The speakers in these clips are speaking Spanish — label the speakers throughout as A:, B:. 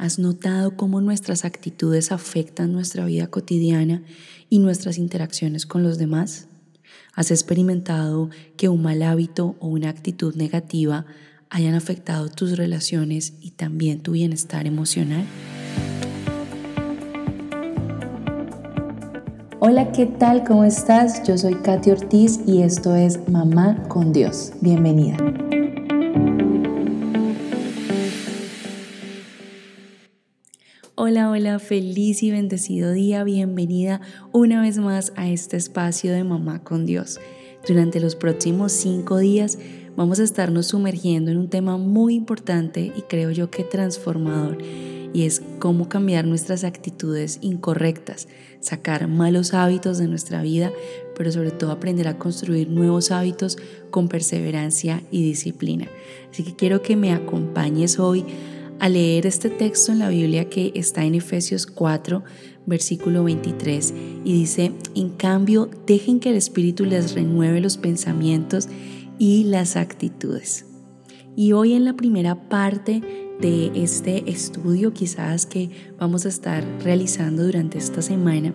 A: ¿Has notado cómo nuestras actitudes afectan nuestra vida cotidiana y nuestras interacciones con los demás? ¿Has experimentado que un mal hábito o una actitud negativa hayan afectado tus relaciones y también tu bienestar emocional? Hola, ¿qué tal? ¿Cómo estás? Yo soy Katy Ortiz y esto es Mamá con Dios. Bienvenida. Hola, hola, feliz y bendecido día, bienvenida una vez más a este espacio de Mamá con Dios. Durante los próximos cinco días vamos a estarnos sumergiendo en un tema muy importante y creo yo que transformador, y es cómo cambiar nuestras actitudes incorrectas, sacar malos hábitos de nuestra vida, pero sobre todo aprender a construir nuevos hábitos con perseverancia y disciplina. Así que quiero que me acompañes hoy a leer este texto en la Biblia que está en Efesios 4, versículo 23, y dice, en cambio, dejen que el Espíritu les renueve los pensamientos y las actitudes. Y hoy en la primera parte de este estudio quizás que vamos a estar realizando durante esta semana,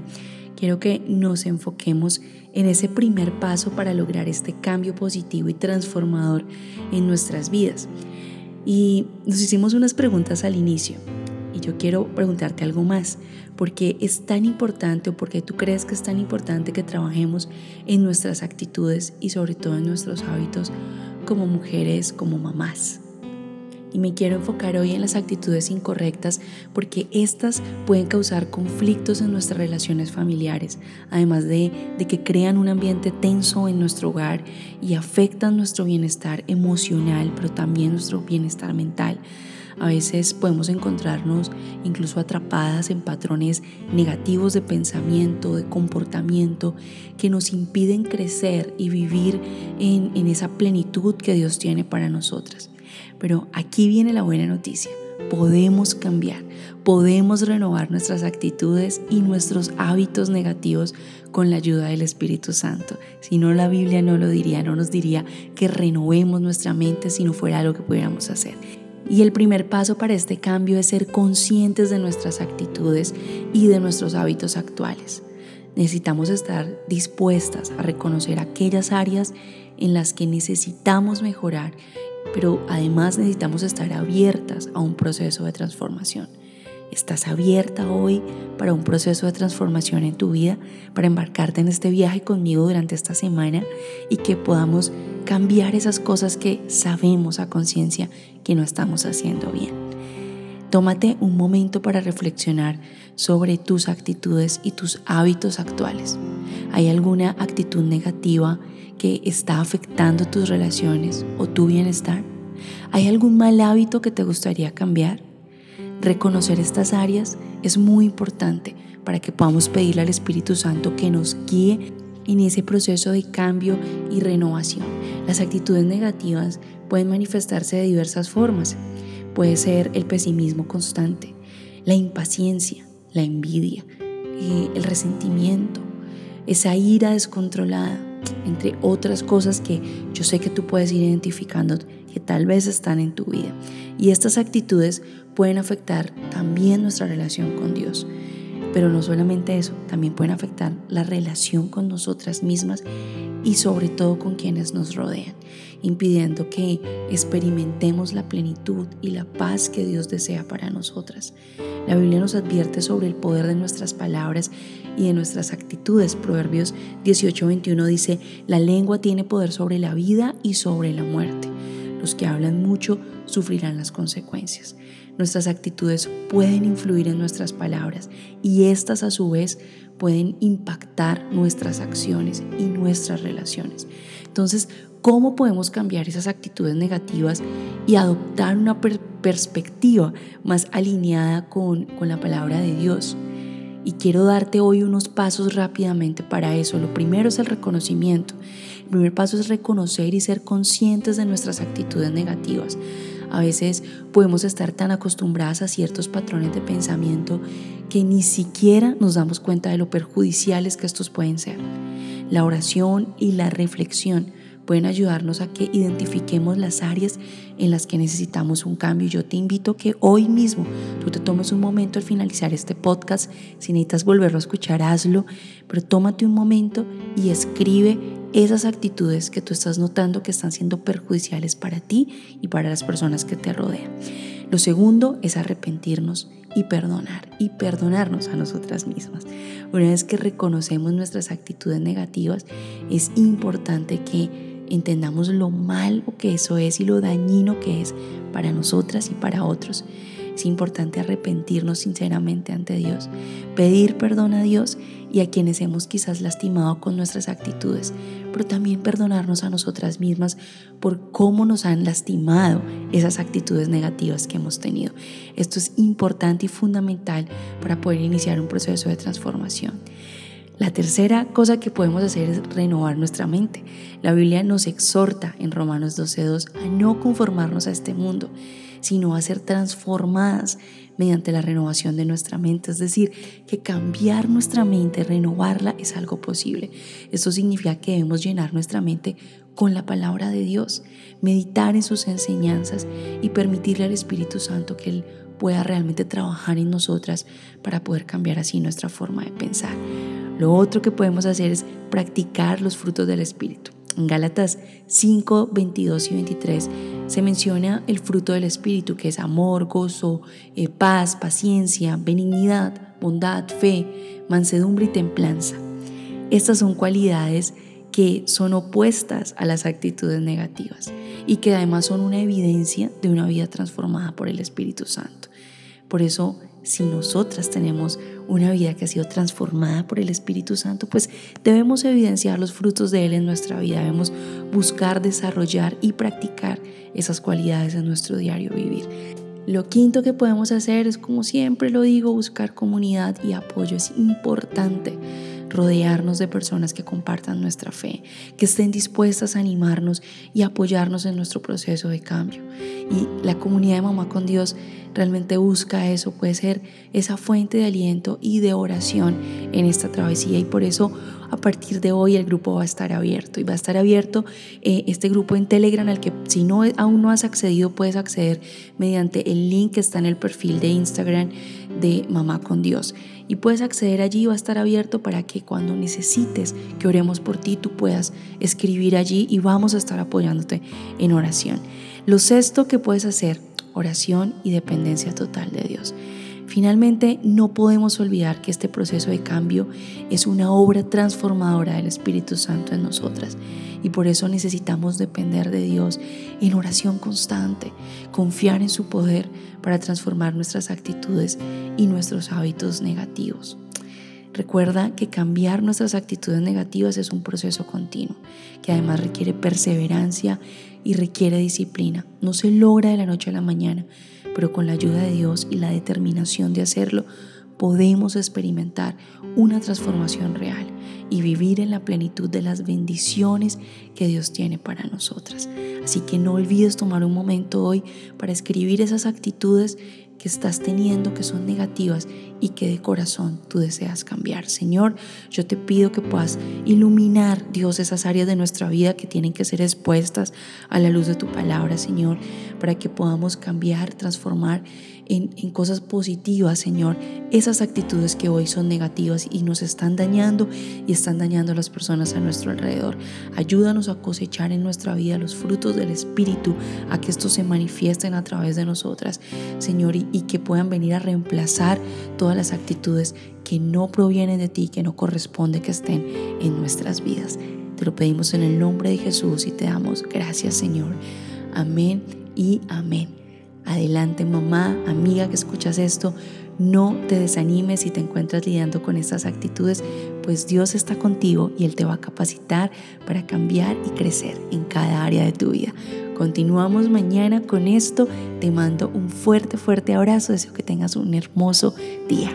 A: quiero que nos enfoquemos en ese primer paso para lograr este cambio positivo y transformador en nuestras vidas. Y nos hicimos unas preguntas al inicio. Y yo quiero preguntarte algo más. ¿Por qué es tan importante o por qué tú crees que es tan importante que trabajemos en nuestras actitudes y sobre todo en nuestros hábitos como mujeres, como mamás? Y me quiero enfocar hoy en las actitudes incorrectas porque estas pueden causar conflictos en nuestras relaciones familiares, además de, de que crean un ambiente tenso en nuestro hogar y afectan nuestro bienestar emocional, pero también nuestro bienestar mental. A veces podemos encontrarnos incluso atrapadas en patrones negativos de pensamiento, de comportamiento, que nos impiden crecer y vivir en, en esa plenitud que Dios tiene para nosotras. Pero aquí viene la buena noticia. Podemos cambiar, podemos renovar nuestras actitudes y nuestros hábitos negativos con la ayuda del Espíritu Santo. Si no, la Biblia no lo diría, no nos diría que renovemos nuestra mente si no fuera algo que pudiéramos hacer. Y el primer paso para este cambio es ser conscientes de nuestras actitudes y de nuestros hábitos actuales. Necesitamos estar dispuestas a reconocer aquellas áreas en las que necesitamos mejorar pero además necesitamos estar abiertas a un proceso de transformación. ¿Estás abierta hoy para un proceso de transformación en tu vida, para embarcarte en este viaje conmigo durante esta semana y que podamos cambiar esas cosas que sabemos a conciencia que no estamos haciendo bien? Tómate un momento para reflexionar sobre tus actitudes y tus hábitos actuales. ¿Hay alguna actitud negativa que está afectando tus relaciones o tu bienestar? ¿Hay algún mal hábito que te gustaría cambiar? Reconocer estas áreas es muy importante para que podamos pedirle al Espíritu Santo que nos guíe en ese proceso de cambio y renovación. Las actitudes negativas pueden manifestarse de diversas formas. Puede ser el pesimismo constante, la impaciencia, la envidia, eh, el resentimiento, esa ira descontrolada, entre otras cosas que yo sé que tú puedes ir identificando que tal vez están en tu vida. Y estas actitudes pueden afectar también nuestra relación con Dios. Pero no solamente eso, también pueden afectar la relación con nosotras mismas y sobre todo con quienes nos rodean, impidiendo que experimentemos la plenitud y la paz que Dios desea para nosotras. La Biblia nos advierte sobre el poder de nuestras palabras y de nuestras actitudes. Proverbios 18:21 dice, la lengua tiene poder sobre la vida y sobre la muerte. Los que hablan mucho sufrirán las consecuencias. Nuestras actitudes pueden influir en nuestras palabras y estas a su vez pueden impactar nuestras acciones y nuestras relaciones. Entonces, ¿cómo podemos cambiar esas actitudes negativas y adoptar una perspectiva más alineada con, con la palabra de Dios? Y quiero darte hoy unos pasos rápidamente para eso. Lo primero es el reconocimiento. El primer paso es reconocer y ser conscientes de nuestras actitudes negativas. A veces podemos estar tan acostumbradas a ciertos patrones de pensamiento que ni siquiera nos damos cuenta de lo perjudiciales que estos pueden ser. La oración y la reflexión pueden ayudarnos a que identifiquemos las áreas en las que necesitamos un cambio. Yo te invito a que hoy mismo tú te tomes un momento al finalizar este podcast. Si necesitas volverlo a escuchar, hazlo, pero tómate un momento y escribe esas actitudes que tú estás notando que están siendo perjudiciales para ti y para las personas que te rodean. Lo segundo es arrepentirnos y perdonar y perdonarnos a nosotras mismas. Una vez que reconocemos nuestras actitudes negativas, es importante que entendamos lo malo que eso es y lo dañino que es para nosotras y para otros. Es importante arrepentirnos sinceramente ante Dios, pedir perdón a Dios y a quienes hemos quizás lastimado con nuestras actitudes, pero también perdonarnos a nosotras mismas por cómo nos han lastimado esas actitudes negativas que hemos tenido. Esto es importante y fundamental para poder iniciar un proceso de transformación. La tercera cosa que podemos hacer es renovar nuestra mente. La Biblia nos exhorta en Romanos 12.2 a no conformarnos a este mundo, sino a ser transformadas mediante la renovación de nuestra mente. Es decir, que cambiar nuestra mente, renovarla, es algo posible. Esto significa que debemos llenar nuestra mente con la palabra de Dios, meditar en sus enseñanzas y permitirle al Espíritu Santo que Él pueda realmente trabajar en nosotras para poder cambiar así nuestra forma de pensar. Lo otro que podemos hacer es practicar los frutos del Espíritu. En Gálatas 5, 22 y 23 se menciona el fruto del Espíritu, que es amor, gozo, eh, paz, paciencia, benignidad, bondad, fe, mansedumbre y templanza. Estas son cualidades que son opuestas a las actitudes negativas y que además son una evidencia de una vida transformada por el Espíritu Santo. Por eso, si nosotras tenemos una vida que ha sido transformada por el Espíritu Santo, pues debemos evidenciar los frutos de Él en nuestra vida, debemos buscar desarrollar y practicar esas cualidades en nuestro diario vivir. Lo quinto que podemos hacer es, como siempre lo digo, buscar comunidad y apoyo. Es importante rodearnos de personas que compartan nuestra fe, que estén dispuestas a animarnos y apoyarnos en nuestro proceso de cambio. Y la comunidad de Mamá con Dios realmente busca eso, puede ser esa fuente de aliento y de oración en esta travesía y por eso a partir de hoy el grupo va a estar abierto y va a estar abierto eh, este grupo en Telegram al que si no aún no has accedido puedes acceder mediante el link que está en el perfil de Instagram de Mamá con Dios y puedes acceder allí va a estar abierto para que cuando necesites que oremos por ti tú puedas escribir allí y vamos a estar apoyándote en oración. Lo sexto que puedes hacer, oración y dependencia total de Dios. Finalmente, no podemos olvidar que este proceso de cambio es una obra transformadora del Espíritu Santo en nosotras y por eso necesitamos depender de Dios en oración constante, confiar en su poder para transformar nuestras actitudes y nuestros hábitos negativos. Recuerda que cambiar nuestras actitudes negativas es un proceso continuo, que además requiere perseverancia y requiere disciplina. No se logra de la noche a la mañana, pero con la ayuda de Dios y la determinación de hacerlo, podemos experimentar una transformación real y vivir en la plenitud de las bendiciones que Dios tiene para nosotras. Así que no olvides tomar un momento hoy para escribir esas actitudes que estás teniendo que son negativas y que de corazón tú deseas cambiar. Señor, yo te pido que puedas iluminar, Dios, esas áreas de nuestra vida que tienen que ser expuestas a la luz de tu palabra, Señor, para que podamos cambiar, transformar en, cosas positivas, Señor, esas actitudes que hoy son negativas y nos están dañando y están dañando a las personas a nuestro alrededor. Ayúdanos a cosechar en nuestra vida los frutos del Espíritu, a que estos se manifiesten a través de nosotras, Señor, y, y que puedan venir a reemplazar todas las actitudes que no provienen de ti, que no corresponde que estén en nuestras vidas. Te lo pedimos en el nombre de Jesús y te damos gracias, Señor. Amén y amén. Adelante mamá, amiga que escuchas esto, no te desanimes si te encuentras lidiando con estas actitudes, pues Dios está contigo y Él te va a capacitar para cambiar y crecer en cada área de tu vida. Continuamos mañana con esto. Te mando un fuerte, fuerte abrazo. Deseo que tengas un hermoso día.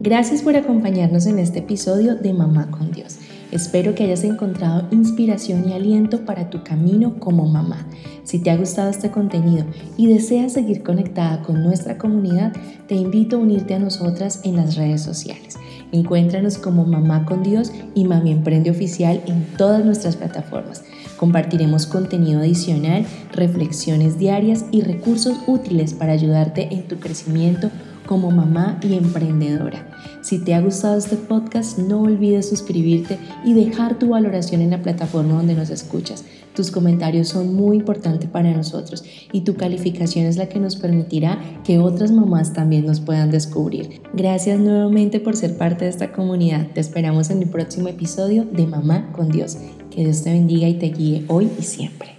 A: Gracias por acompañarnos en este episodio de Mamá con Dios. Espero que hayas encontrado inspiración y aliento para tu camino como mamá. Si te ha gustado este contenido y deseas seguir conectada con nuestra comunidad, te invito a unirte a nosotras en las redes sociales. Encuéntranos como Mamá con Dios y Mami Emprende Oficial en todas nuestras plataformas. Compartiremos contenido adicional, reflexiones diarias y recursos útiles para ayudarte en tu crecimiento como mamá y emprendedora. Si te ha gustado este podcast, no olvides suscribirte y dejar tu valoración en la plataforma donde nos escuchas. Tus comentarios son muy importantes para nosotros y tu calificación es la que nos permitirá que otras mamás también nos puedan descubrir. Gracias nuevamente por ser parte de esta comunidad. Te esperamos en el próximo episodio de Mamá con Dios. Que Dios te bendiga y te guíe hoy y siempre.